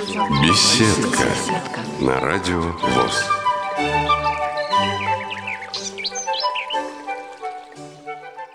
Беседка на радио ВОЗ.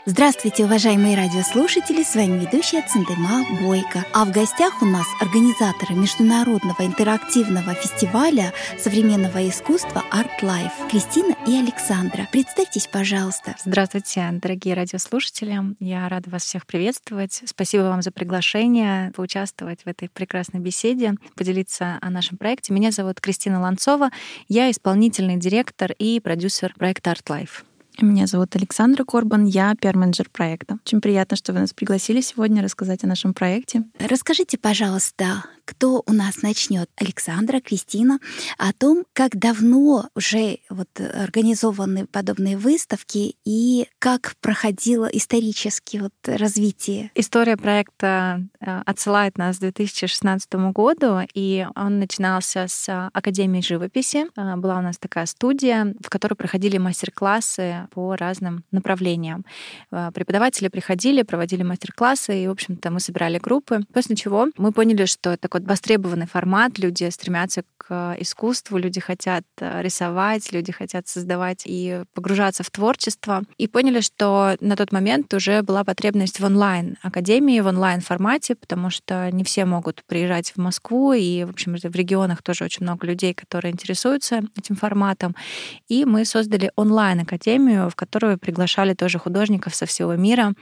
Здравствуйте, уважаемые радиослушатели! С вами ведущая Цендема Бойко. А в гостях у нас организаторы Международного интерактивного фестиваля современного искусства Art Life Кристина и Александра. Представьтесь, пожалуйста. Здравствуйте, дорогие радиослушатели. Я рада вас всех приветствовать. Спасибо вам за приглашение поучаствовать в этой прекрасной беседе, поделиться о нашем проекте. Меня зовут Кристина Ланцова. Я исполнительный директор и продюсер проекта Art Life. Меня зовут Александра Корбан, я пиар-менеджер проекта. Очень приятно, что вы нас пригласили сегодня рассказать о нашем проекте. Расскажите, пожалуйста, кто у нас начнет? Александра, Кристина, о том, как давно уже вот организованы подобные выставки и как проходило исторически вот развитие. История проекта э, отсылает нас к 2016 году, и он начинался с Академии живописи. Э, была у нас такая студия, в которой проходили мастер-классы по разным направлениям. Э, преподаватели приходили, проводили мастер-классы, и, в общем-то, мы собирали группы. После чего мы поняли, что это такой востребованный формат, люди стремятся к искусству, люди хотят э, рисовать, люди хотят создавать и погружаться в творчество. И поняли, что на тот момент уже была потребность в онлайн-академии, в онлайн-формате, потому что не все могут приезжать в Москву, и, в общем, в регионах тоже очень много людей, которые интересуются этим форматом. И мы создали онлайн-академию, в которую приглашали тоже художников со всего мира,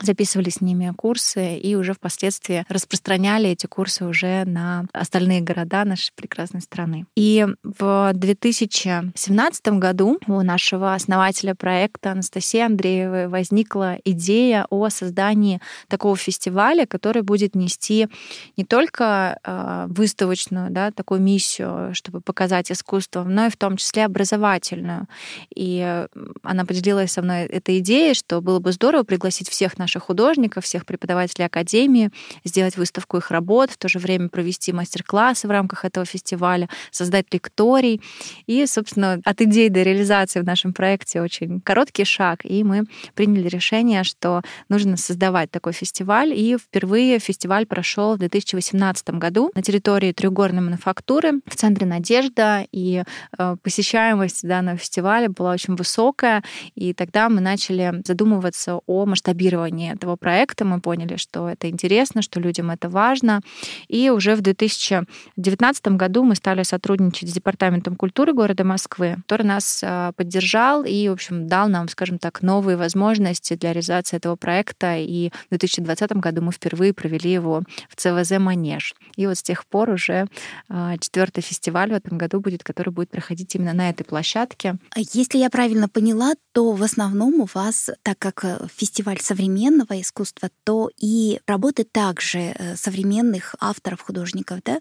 записывали с ними курсы и уже впоследствии распространяли эти курсы уже на остальные города нашей прекрасной страны. И в 2017 году у нашего основателя проекта Анастасии Андреевой возникла идея о создании такого фестиваля, который будет нести не только а, выставочную да, такую миссию, чтобы показать искусство, но и в том числе образовательную. И она поделилась со мной этой идеей, что было бы здорово пригласить всех наших наших художников, всех преподавателей Академии, сделать выставку их работ, в то же время провести мастер-классы в рамках этого фестиваля, создать лекторий. И, собственно, от идеи до реализации в нашем проекте очень короткий шаг, и мы приняли решение, что нужно создавать такой фестиваль. И впервые фестиваль прошел в 2018 году на территории Треугорной мануфактуры в центре Надежда, и э, посещаемость данного фестиваля была очень высокая, и тогда мы начали задумываться о масштабировании плане этого проекта мы поняли, что это интересно, что людям это важно. И уже в 2019 году мы стали сотрудничать с Департаментом культуры города Москвы, который нас а, поддержал и, в общем, дал нам, скажем так, новые возможности для реализации этого проекта. И в 2020 году мы впервые провели его в ЦВЗ «Манеж». И вот с тех пор уже а, четвертый фестиваль в этом году будет, который будет проходить именно на этой площадке. Если я правильно поняла, то в основном у вас, так как э, фестиваль современный, современного искусства, то и работы также э, современных авторов, художников, да?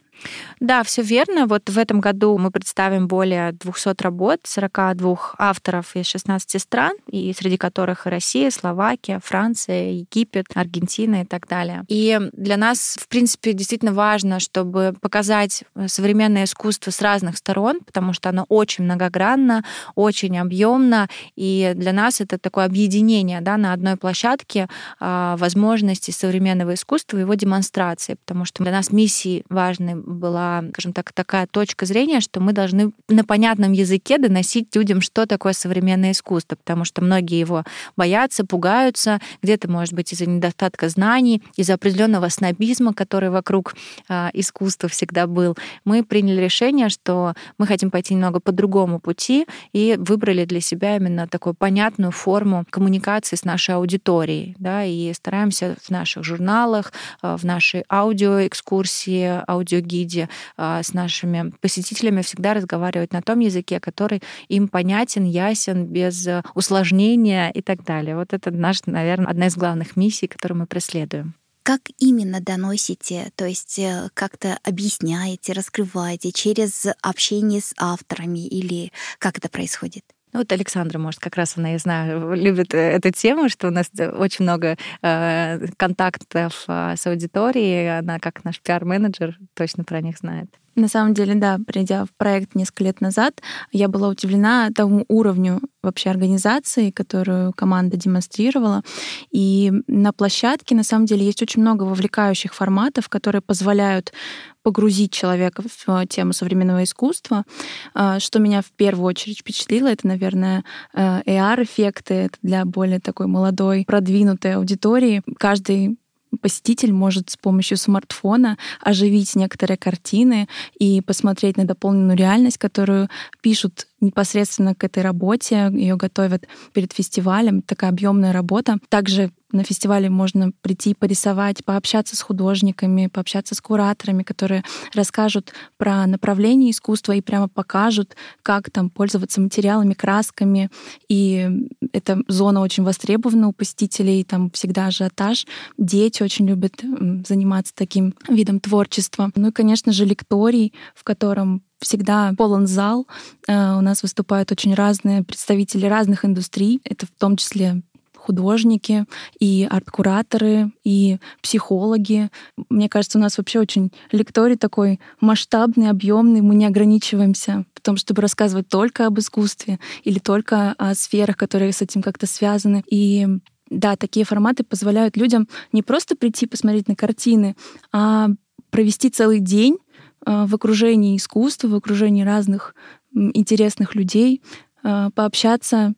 Да, все верно. Вот в этом году мы представим более 200 работ 42 авторов из 16 стран, и среди которых Россия, Словакия, Франция, Египет, Аргентина и так далее. И для нас, в принципе, действительно важно, чтобы показать современное искусство с разных сторон, потому что оно очень многогранно, очень объемно, и для нас это такое объединение да, на одной площадке а, возможностей современного искусства его демонстрации, потому что для нас миссией важной была, скажем так, такая точка зрения, что мы должны на понятном языке доносить людям, что такое современное искусство, потому что многие его боятся, пугаются, где-то, может быть, из-за недостатка знаний, из-за определенного снобизма, который вокруг а, искусства всегда был. Мы приняли решение, что мы хотим пойти немного по другому пути и выбрали для себя именно такую понятную форму коммуникации с нашей аудиторией. Да, и стараемся в наших журналах, э, в нашей аудиоэкскурсии, аудиогиде э, с нашими посетителями всегда разговаривать на том языке, который им понятен, ясен, без усложнения и так далее. Вот это наш, наверное, одна из главных миссий, которую мы преследуем как именно доносите, то есть э, как-то объясняете, раскрываете через общение с авторами или как это происходит? Ну, вот Александра, может, как раз она, я знаю, любит э, эту тему, что у нас очень много э, контактов э, с аудиторией. Она, как наш пиар-менеджер, точно про них знает. На самом деле, да, придя в проект несколько лет назад, я была удивлена тому уровню вообще организации, которую команда демонстрировала. И на площадке, на самом деле, есть очень много вовлекающих форматов, которые позволяют погрузить человека в тему современного искусства. А, что меня в первую очередь впечатлило, это, наверное, э, AR-эффекты для более такой молодой, продвинутой аудитории. Каждый посетитель может с помощью смартфона оживить некоторые картины и посмотреть на дополненную реальность, которую пишут непосредственно к этой работе, ее готовят перед фестивалем, такая объемная работа. Также на фестивале можно прийти порисовать, пообщаться с художниками, пообщаться с кураторами, которые расскажут про направление искусства и прямо покажут, как там пользоваться материалами, красками. И эта зона очень востребована у посетителей, там всегда ажиотаж. Дети очень любят заниматься таким видом творчества. Ну и, конечно же, лекторий, в котором всегда полон зал. Э, у нас выступают очень разные представители разных индустрий. Это в том числе художники, и арт-кураторы, и психологи. Мне кажется, у нас вообще очень лекторий такой масштабный, объемный. Мы не ограничиваемся в том, чтобы рассказывать только об искусстве или только о сферах, которые с этим как-то связаны. И да, такие форматы позволяют людям не просто прийти посмотреть на картины, а провести целый день Э, в окружении искусства, в окружении разных интересных людей, э, пообщаться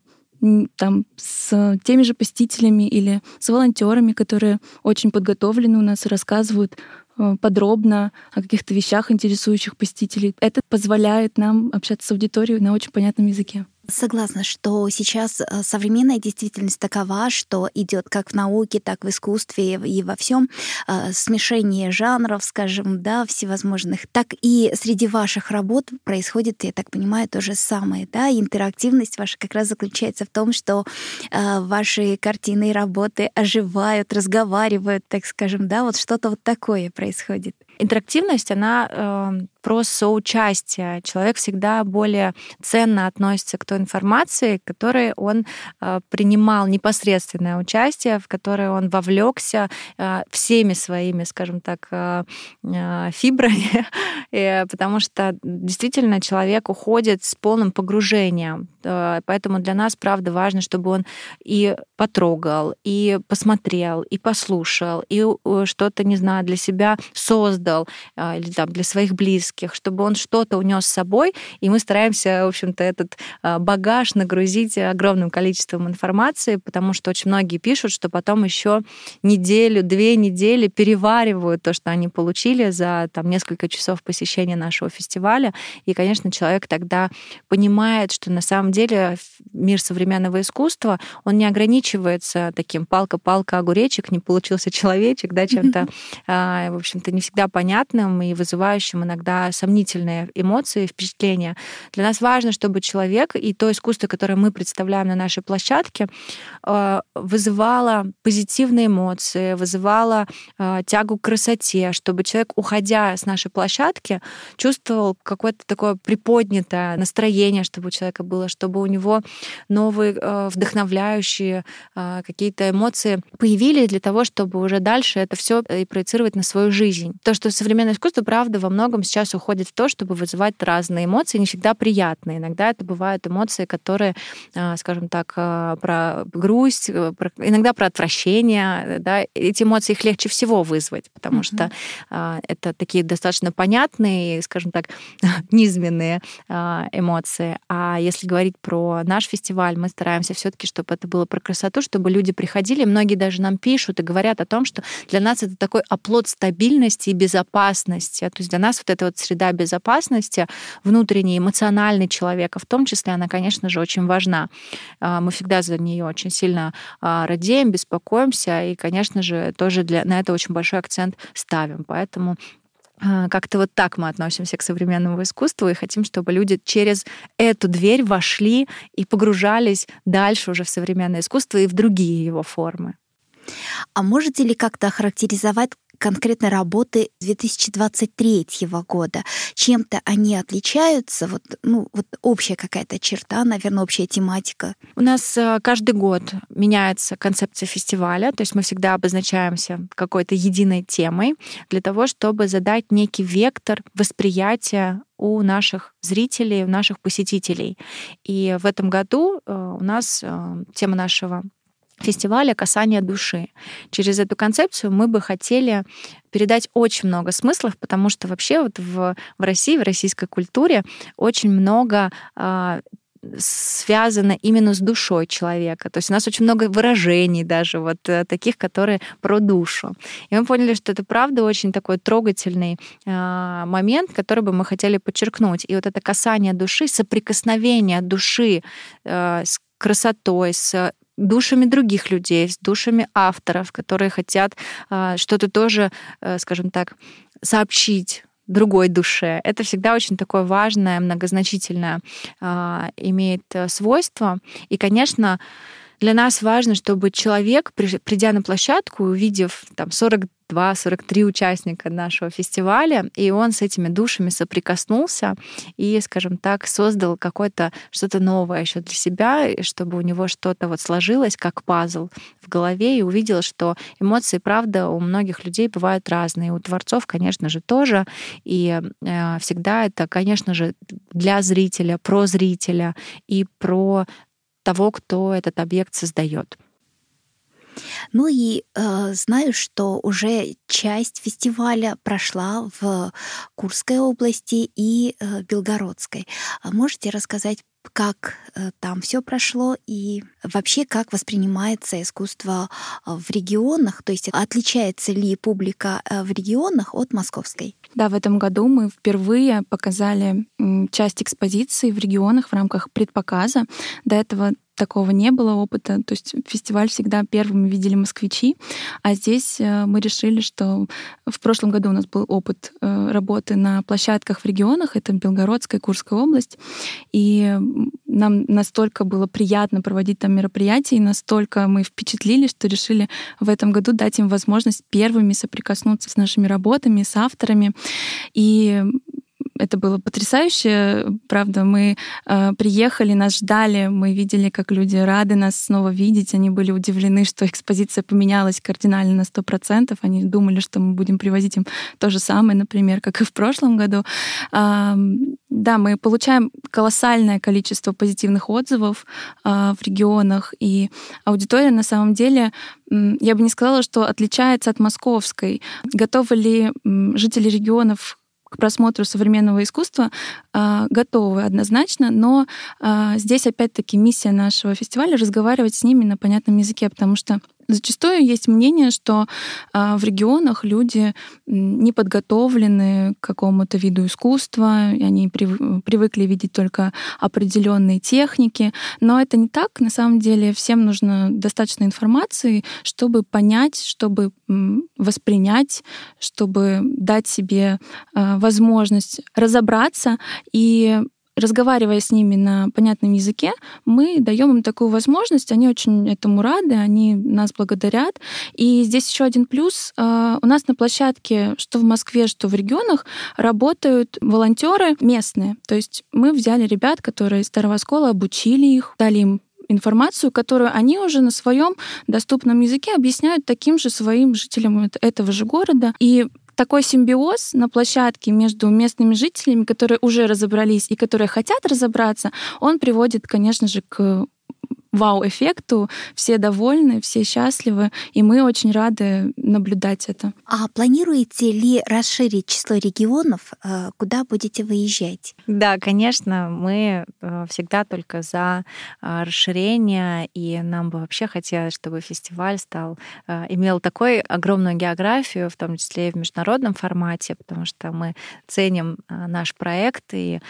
там с теми же посетителями или с волонтерами, которые очень подготовлены у нас и рассказывают э, подробно о каких-то вещах, интересующих посетителей. Это позволяет нам общаться с аудиторией на очень понятном языке. Согласна, что сейчас э, современная действительность такова, что идет как в науке, так в искусстве и во всем э, смешение жанров, скажем, да, всевозможных, так и среди ваших работ происходит, я так понимаю, то же самое, да, интерактивность ваша как раз заключается в том, что э, ваши картины и работы оживают, разговаривают, так скажем, да, вот что-то вот такое происходит. Интерактивность, она э, про соучастие. Человек всегда более ценно относится к той информации, к которой он э, принимал непосредственное участие, в которое он вовлекся э, всеми своими, скажем так, э, э, фибрами, э, потому что действительно человек уходит с полным погружением. Э, поэтому для нас, правда, важно, чтобы он и потрогал, и посмотрел, и послушал, и э, что-то, не знаю, для себя создал, создал, а, или там для своих близких, чтобы он что-то унес с собой, и мы стараемся, в общем-то, этот а, багаж нагрузить огромным количеством информации, потому что очень многие пишут, что потом еще неделю, две недели переваривают то, что они получили за там, несколько часов посещения нашего фестиваля. И, конечно, человек тогда понимает, что на самом деле мир современного искусства, он не ограничивается таким палка-палка огуречек, не получился человечек, да, чем-то, а, в общем-то, не всегда понятным и вызывающим иногда сомнительные эмоции, впечатления. Для нас важно, чтобы человек и то искусство, которое мы представляем на нашей площадке, э, вызывало позитивные эмоции, вызывало э, тягу к красоте, чтобы человек, уходя с нашей площадки, чувствовал какое-то такое приподнятое настроение, чтобы у человека было, чтобы у него новые э, вдохновляющие какие-то эмоции появились для того, чтобы уже дальше это все и проецировать на свою жизнь. То, что современное искусство, правда, во многом сейчас уходит в то, чтобы вызывать разные эмоции, не всегда приятные. Иногда это бывают эмоции, которые, а, скажем так, а, про грусть, э, про, иногда про отвращение. Да? Эти эмоции их легче всего вызвать, потому mm-hmm. что это такие достаточно понятные, скажем так, низменные эмоции. А если говорить про наш фестиваль, мы стараемся все-таки, чтобы это было про красоту, чтобы люди приходили. Многие даже нам пишут и говорят о том, что для нас это такой оплот стабильности и безопасности безопасности. То есть для нас вот эта вот среда безопасности, внутренний, эмоциональный человека в том числе, она, конечно же, очень важна. А, мы всегда за нее очень сильно а, радеем, беспокоимся, и, конечно же, тоже для, на это очень большой акцент ставим. Поэтому а, как-то вот так мы относимся к современному искусству и хотим, чтобы люди через эту дверь вошли и погружались дальше уже в современное искусство и в другие его формы. А можете ли как-то охарактеризовать конкретно работы 2023 года. Чем-то они отличаются? Вот, ну, вот общая какая-то черта, наверное, общая тематика. У нас э, каждый год меняется концепция фестиваля, то есть мы всегда обозначаемся какой-то единой темой для того, чтобы задать некий вектор восприятия у наших зрителей, у наших посетителей. И в этом году э, у нас э, тема нашего фестиваля «Касание души». Через эту концепцию мы бы хотели передать очень много смыслов, потому что вообще вот в, в России, в российской культуре очень много э, связано именно с душой человека. То есть у нас очень много выражений даже вот э, таких, которые про душу. И мы поняли, что это правда очень такой трогательный э, момент, который бы мы хотели подчеркнуть. И вот это касание души, соприкосновение души э, с красотой, с душами других людей, с душами авторов, которые хотят что-то тоже, скажем так, сообщить другой душе. Это всегда очень такое важное, многозначительное э, имеет э, свойство. И, конечно, для нас важно, чтобы человек, придя на площадку, увидев там 40 42-43 участника нашего фестиваля, и он с этими душами соприкоснулся и, скажем так, создал какое-то что-то новое еще для себя, чтобы у него что-то вот сложилось, как пазл в голове, и увидел, что эмоции, правда, у многих людей бывают разные. У творцов, конечно же, тоже. И э, всегда это, конечно же, для зрителя, про зрителя и про того, кто этот объект создает. Ну и э, знаю, что уже часть фестиваля прошла в Курской области и э, Белгородской. А можете рассказать, как э, там все прошло и вообще как воспринимается искусство э, в регионах, то есть отличается ли публика э, в регионах от московской? Да, в этом году мы впервые показали часть экспозиции в регионах в рамках предпоказа. До этого такого не было опыта. То есть фестиваль всегда первыми видели москвичи, а здесь э, мы решили, что в прошлом году у нас был опыт э, работы на площадках в регионах, это Белгородская, Курская область, и нам настолько было приятно проводить там мероприятия, и настолько мы впечатлились, что решили в этом году дать им возможность первыми соприкоснуться с нашими работами, с авторами. И это было потрясающе, правда. Мы э, приехали, нас ждали, мы видели, как люди рады нас снова видеть. Они были удивлены, что экспозиция поменялась кардинально на сто процентов. Они думали, что мы будем привозить им то же самое, например, как и в прошлом году. Э, да, мы получаем колоссальное количество позитивных отзывов э, в регионах, и аудитория на самом деле я бы не сказала, что отличается от московской. Готовы ли жители регионов к просмотру современного искусства э, готовы однозначно, но э, здесь опять-таки миссия нашего фестиваля разговаривать с ними на понятном языке, потому что Зачастую есть мнение, что а, в регионах люди не подготовлены к какому-то виду искусства, они привыкли видеть только определенные техники, но это не так. На самом деле всем нужно достаточно информации, чтобы понять, чтобы воспринять, чтобы дать себе а, возможность разобраться и разговаривая с ними на понятном языке, мы даем им такую возможность, они очень этому рады, они нас благодарят. И здесь еще один плюс. А, у нас на площадке, что в Москве, что в регионах, работают волонтеры местные. То есть мы взяли ребят, которые из Старого Оскола, обучили их, дали им информацию, которую они уже на своем доступном языке объясняют таким же своим жителям этого же города. И такой симбиоз на площадке между местными жителями, которые уже разобрались и которые хотят разобраться, он приводит, конечно же, к вау-эффекту, все довольны, все счастливы, и мы очень рады наблюдать это. А планируете ли расширить число регионов, э, куда будете выезжать? Да, конечно, мы э, всегда только за э, расширение, и нам бы вообще хотелось, чтобы фестиваль стал, имел такой огромную географию, в том числе и в международном формате, потому что мы ценим наш проект, и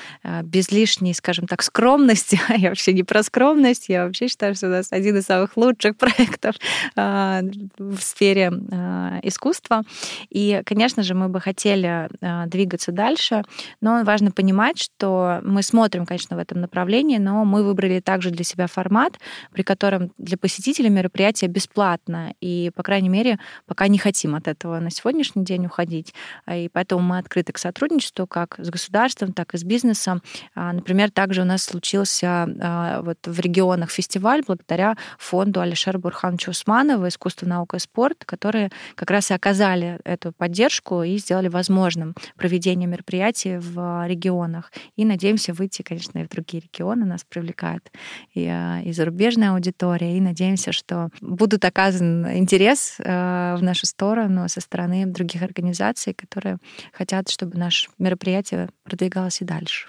без лишней, скажем так, скромности, я вообще не про скромность, я вообще считаю, что у нас один из самых лучших проектов а, в сфере а, искусства. И, конечно же, мы бы хотели двигаться дальше, но важно понимать, что мы смотрим, конечно, в этом направлении, но мы выбрали также для себя формат, при котором для посетителей мероприятие бесплатно. И, по крайней мере, пока не хотим от этого на сегодняшний день уходить. И поэтому мы открыты к сотрудничеству как с государством, так и с бизнесом. Например, также у нас случился вот в регионах фестиваль благодаря фонду Алишера Бурхановича Усманова «Искусство, наука и спорт», которые как раз и оказали эту поддержку и сделали возможным проведение мероприятий в регионах. И надеемся выйти, конечно, и в другие регионы. Нас привлекает и, а, и зарубежная аудитория. И надеемся, что будут оказан интерес э, в нашу сторону со стороны других организаций, которые хотят, чтобы наше мероприятие продвигалось и дальше.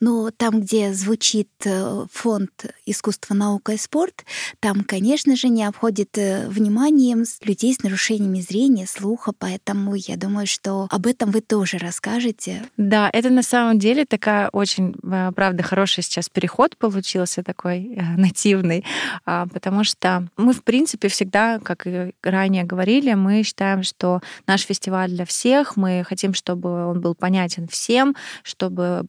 Но там, где звучит э, фонд искусства, наука и спорт, там, конечно же, не обходит э, вниманием людей с нарушениями зрения, слуха, поэтому я думаю, что об этом вы тоже расскажете. Да, это на самом деле такая очень, э, правда, хороший сейчас переход получился такой нативный, а, потому что мы, в принципе, всегда, как и ранее говорили, мы считаем, что наш фестиваль для всех, мы хотим, чтобы он был понятен всем, чтобы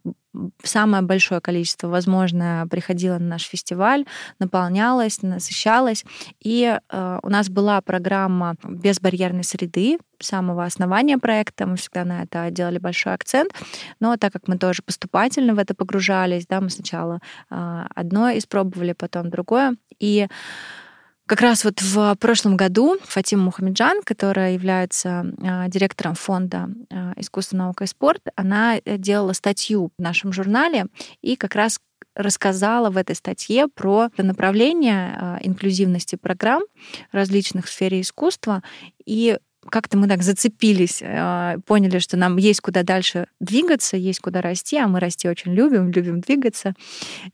самое большое количество, возможно, приходило на наш фестиваль, наполнялось, насыщалось. И э, у нас была программа безбарьерной среды, самого основания проекта, мы всегда на это делали большой акцент, но так как мы тоже поступательно в это погружались, да, мы сначала э, одно испробовали, потом другое, и как раз вот в прошлом году Фатима Мухамеджан, которая является а, директором фонда а, искусство, наука и спорт, она э, делала статью в нашем журнале и как раз рассказала в этой статье про направление а, инклюзивности программ различных в сфере искусства. И как-то мы так зацепились, а, поняли, что нам есть куда дальше двигаться, есть куда расти, а мы расти очень любим, любим двигаться.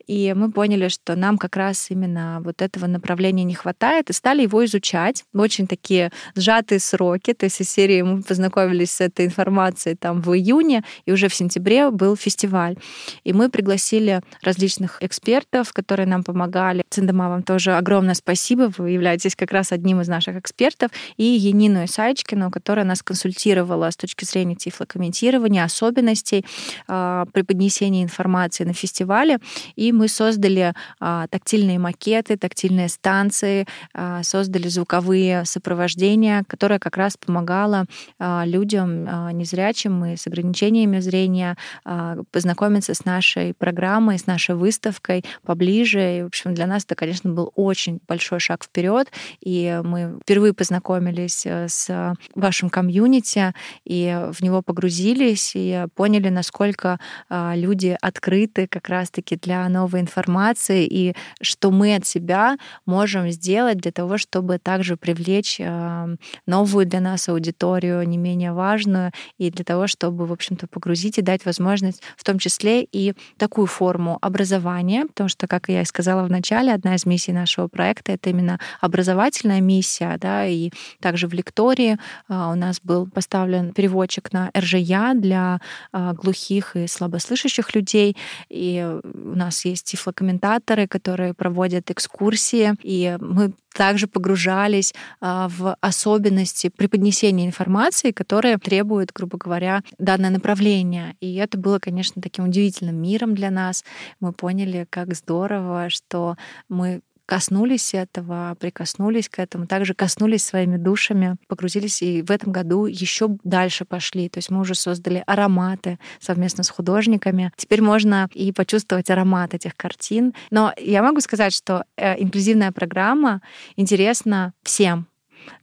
И мы поняли, что нам как раз именно вот этого направления не хватает, и стали его изучать. Очень такие сжатые сроки, то есть из серии мы познакомились с этой информацией там в июне, и уже в сентябре был фестиваль. И мы пригласили различных экспертов, которые нам помогали. Циндама, вам тоже огромное спасибо, вы являетесь как раз одним из наших экспертов, и Енину Исайч, Курочкину, которая нас консультировала с точки зрения тифлокомментирования, особенностей э, при поднесении информации на фестивале. И мы создали э, тактильные макеты, тактильные станции, э, создали звуковые сопровождения, которое как раз помогало э, людям э, незрячим и с ограничениями зрения э, познакомиться с нашей программой, с нашей выставкой поближе. И, в общем, для нас это, конечно, был очень большой шаг вперед. И мы впервые познакомились с вашем комьюнити и в него погрузились и поняли, насколько а, люди открыты как раз-таки для новой информации и что мы от себя можем сделать для того, чтобы также привлечь а, новую для нас аудиторию, не менее важную, и для того, чтобы, в общем-то, погрузить и дать возможность в том числе и такую форму образования, потому что, как я и сказала в начале, одна из миссий нашего проекта — это именно образовательная миссия, да, и также в лектории у нас был поставлен переводчик на РЖЯ для а, глухих и слабослышащих людей. И у нас есть тифлокомментаторы, которые проводят экскурсии. И мы также погружались а, в особенности преподнесения информации, которые требуют, грубо говоря, данное направление. И это было, конечно, таким удивительным миром для нас. Мы поняли, как здорово, что мы коснулись этого, прикоснулись к этому, также коснулись своими душами, погрузились и в этом году еще дальше пошли. То есть мы уже создали ароматы совместно с художниками. Теперь можно и почувствовать аромат этих картин. Но я могу сказать, что э, инклюзивная программа интересна всем,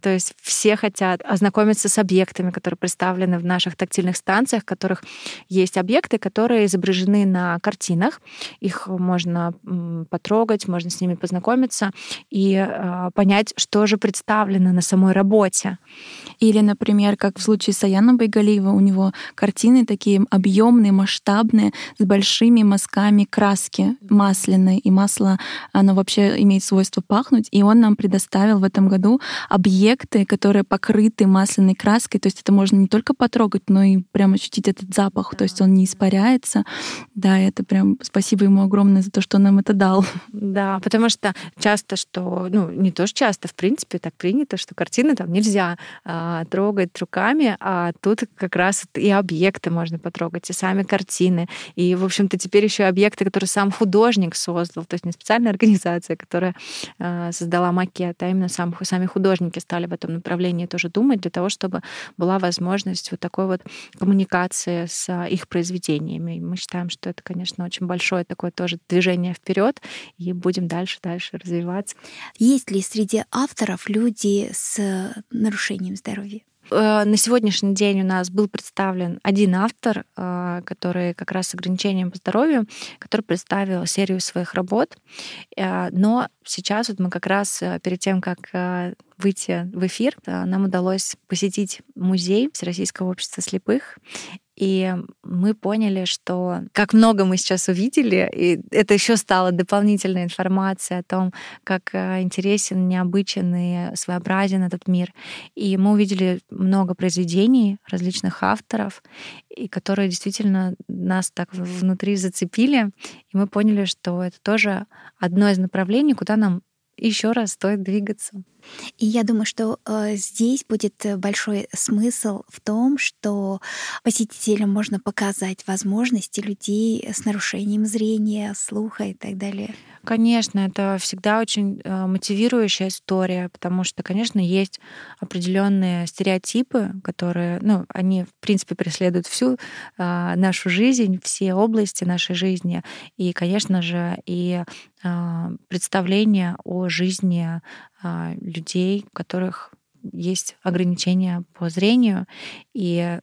то есть все хотят ознакомиться с объектами, которые представлены в наших тактильных станциях, в которых есть объекты, которые изображены на картинах. Их можно потрогать, можно с ними познакомиться и а, понять, что же представлено на самой работе. Или, например, как в случае с Аяном Байгалиева, у него картины такие объемные, масштабные, с большими мазками краски масляной. И масло, оно вообще имеет свойство пахнуть. И он нам предоставил в этом году объем объекты, которые покрыты масляной краской. То есть это можно не только потрогать, но и прям ощутить этот запах. То есть он не испаряется. Да, это прям спасибо ему огромное за то, что он нам это дал. Да, потому что часто, что, ну, не то, что часто, в принципе, так принято, что картины там нельзя а, трогать руками, а тут как раз и объекты можно потрогать, и сами картины. И, в общем-то, теперь еще объекты, которые сам художник создал, то есть не специальная организация, которая а, создала макет, а именно сам, сами художники стали в этом направлении тоже думать для того, чтобы была возможность вот такой вот коммуникации с а, их произведениями. И мы считаем, что это, конечно, очень большое такое тоже движение вперед, и будем дальше, дальше развиваться. Есть ли среди авторов люди с нарушением здоровья? Э, на сегодняшний день у нас был представлен один автор, э, который как раз с ограничением по здоровью, который представил серию своих работ. Э, но сейчас вот мы как раз перед тем, как выйти в эфир, нам удалось посетить музей Всероссийского общества слепых. И мы поняли, что как много мы сейчас увидели, и это еще стало дополнительной информацией о том, как э, интересен, необычен и своеобразен этот мир. И мы увидели много произведений различных авторов, и которые действительно нас так внутри зацепили. И мы поняли, что это тоже одно из направлений, куда нам еще раз стоит двигаться. И я думаю, что э, здесь будет э, большой смысл в том, что посетителям можно показать возможности людей с нарушением зрения, слуха и так далее. Конечно, это всегда очень э, мотивирующая история, потому что, конечно, есть определенные стереотипы, которые, ну, они, в принципе, преследуют всю э, нашу жизнь, все области нашей жизни. И, конечно же, и э, представление о жизни людей, у которых есть ограничения по зрению. И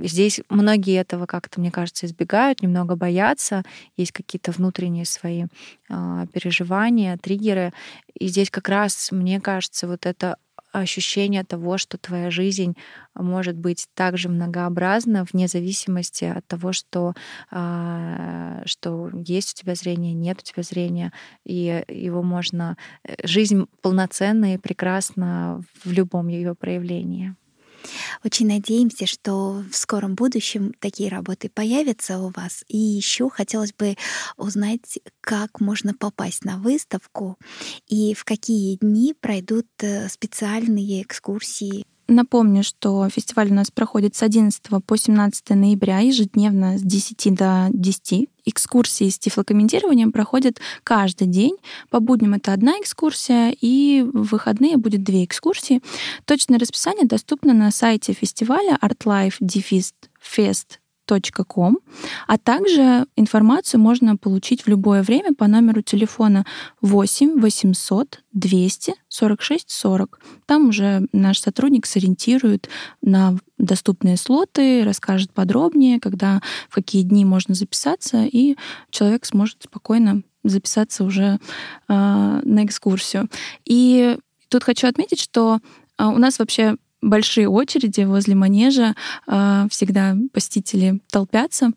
здесь многие этого как-то, мне кажется, избегают, немного боятся. Есть какие-то внутренние свои э, переживания, триггеры. И здесь как раз, мне кажется, вот это ощущение того, что твоя жизнь может быть также многообразна вне зависимости от того, что, а, что есть у тебя зрение, нет у тебя зрения, и его можно... Э, жизнь полноценна и прекрасна в любом ее проявлении. Очень надеемся, что в скором будущем такие работы появятся у вас. И еще хотелось бы узнать, как можно попасть на выставку и в какие дни пройдут э, специальные экскурсии. Напомню, что фестиваль у нас проходит с 11 по 17 ноября ежедневно с 10 до 10. Экскурсии с тифлокомментированием проходят каждый день. По будням это одна экскурсия, и в выходные будет две экскурсии. Точное расписание доступно на сайте фестиваля artlife-fest com, а также информацию можно получить в любое время по номеру телефона 8 800 200 46 40. Там уже наш сотрудник сориентирует на доступные слоты, расскажет подробнее, когда, в какие дни можно записаться, и человек сможет спокойно записаться уже э, на экскурсию. И тут хочу отметить, что э, у нас вообще большие очереди возле манежа, а, всегда посетители толпятся.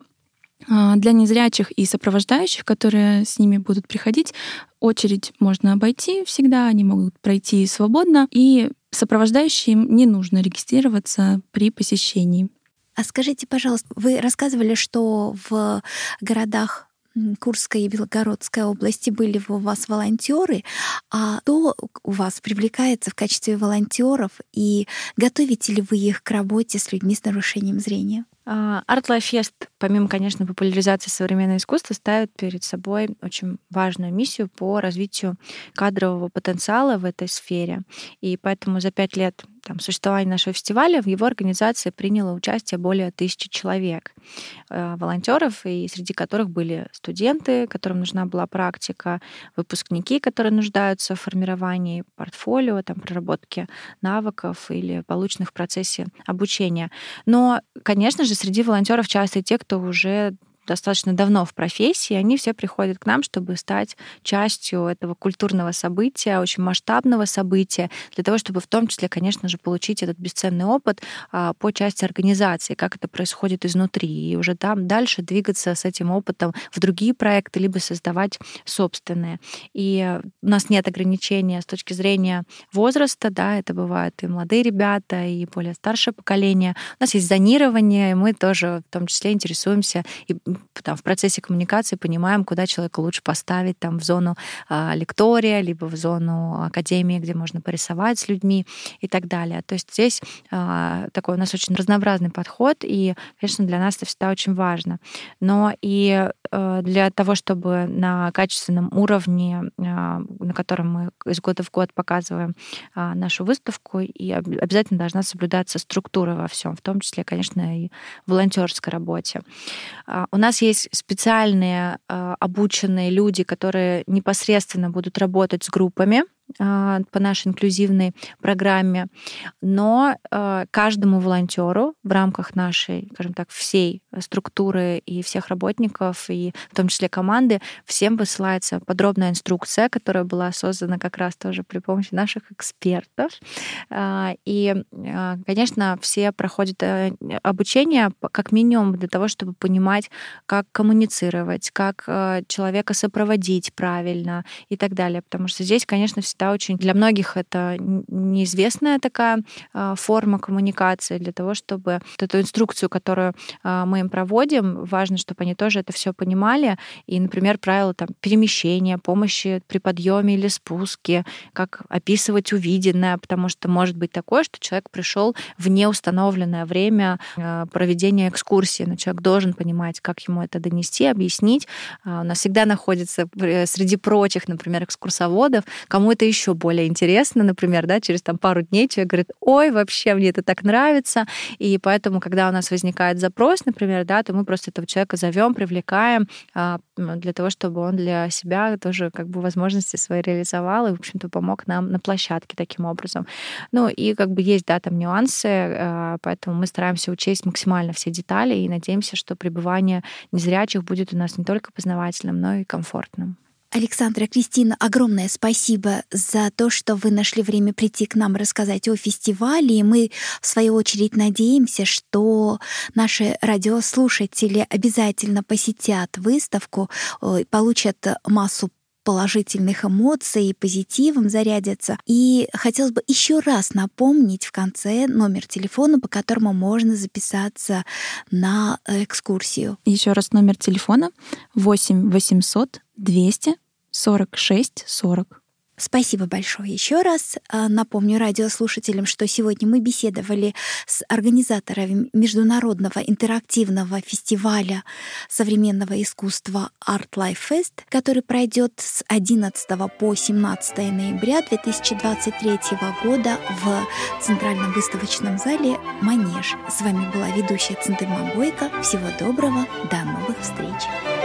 А, для незрячих и сопровождающих, которые с ними будут приходить, очередь можно обойти всегда, они могут пройти свободно, и сопровождающим не нужно регистрироваться при посещении. А скажите, пожалуйста, вы рассказывали, что в городах Курской и Белгородской области были у вас волонтеры, а кто у вас привлекается в качестве волонтеров и готовите ли вы их к работе с людьми с нарушением зрения? Fest, помимо, конечно, популяризации современного искусства, ставит перед собой очень важную миссию по развитию кадрового потенциала в этой сфере. И поэтому за пять лет там, существования нашего фестиваля в его организации приняло участие более тысячи человек, э, волонтеров, и среди которых были студенты, которым нужна была практика, выпускники, которые нуждаются в формировании портфолио, там, проработке навыков или полученных в процессе обучения. Но, конечно же, среди волонтеров часто и те, кто уже достаточно давно в профессии, они все приходят к нам, чтобы стать частью этого культурного события, очень масштабного события, для того, чтобы в том числе, конечно же, получить этот бесценный опыт а, по части организации, как это происходит изнутри, и уже там дальше двигаться с этим опытом в другие проекты, либо создавать собственные. И у нас нет ограничения с точки зрения возраста, да, это бывают и молодые ребята, и более старшее поколение. У нас есть зонирование, и мы тоже в том числе интересуемся и там, в процессе коммуникации понимаем, куда человека лучше поставить, там, в зону а, лектория, либо в зону академии, где можно порисовать с людьми и так далее. То есть здесь а, такой у нас очень разнообразный подход, и, конечно, для нас это всегда очень важно. Но и а, для того, чтобы на качественном уровне, а, на котором мы из года в год показываем а, нашу выставку, и обязательно должна соблюдаться структура во всем, в том числе, конечно, и в волонтерской работе. А, у нас есть специальные а, обученные люди, которые непосредственно будут работать с группами, по нашей инклюзивной программе, но а, каждому волонтеру в рамках нашей, скажем так, всей структуры и всех работников, и в том числе команды, всем высылается подробная инструкция, которая была создана как раз тоже при помощи наших экспертов. А, и, конечно, все проходят э, обучение как минимум для того, чтобы понимать, как коммуницировать, как э, человека сопроводить правильно и так далее. Потому что здесь, конечно, всегда да, очень для многих это неизвестная такая а, форма коммуникации для того, чтобы вот эту инструкцию, которую а, мы им проводим, важно, чтобы они тоже это все понимали. И, например, правила там, перемещения, помощи при подъеме или спуске, как описывать увиденное, потому что может быть такое, что человек пришел в неустановленное время а, проведения экскурсии, но человек должен понимать, как ему это донести, объяснить. У нас всегда находится э, среди прочих, например, экскурсоводов, кому это еще более интересно, например, да, через там пару дней человек говорит, ой, вообще мне это так нравится, и поэтому, когда у нас возникает запрос, например, да, то мы просто этого человека зовем, привлекаем а, для того, чтобы он для себя тоже как бы возможности свои реализовал и, в общем-то, помог нам на площадке таким образом. Ну и как бы есть, да, там нюансы, а, поэтому мы стараемся учесть максимально все детали и надеемся, что пребывание незрячих будет у нас не только познавательным, но и комфортным. Александра, Кристина, огромное спасибо за то, что вы нашли время прийти к нам рассказать о фестивале. И мы, в свою очередь, надеемся, что наши радиослушатели обязательно посетят выставку, получат массу положительных эмоций и позитивом зарядятся. И хотелось бы еще раз напомнить в конце номер телефона, по которому можно записаться на экскурсию. Еще раз номер телефона 8 800 200 46 40. Спасибо большое еще раз. А, напомню радиослушателям, что сегодня мы беседовали с организаторами Международного интерактивного фестиваля современного искусства Art Life Fest, который пройдет с 11 по 17 ноября 2023 года в Центральном выставочном зале «Манеж». С вами была ведущая Центыма Бойко. Всего доброго, до новых встреч!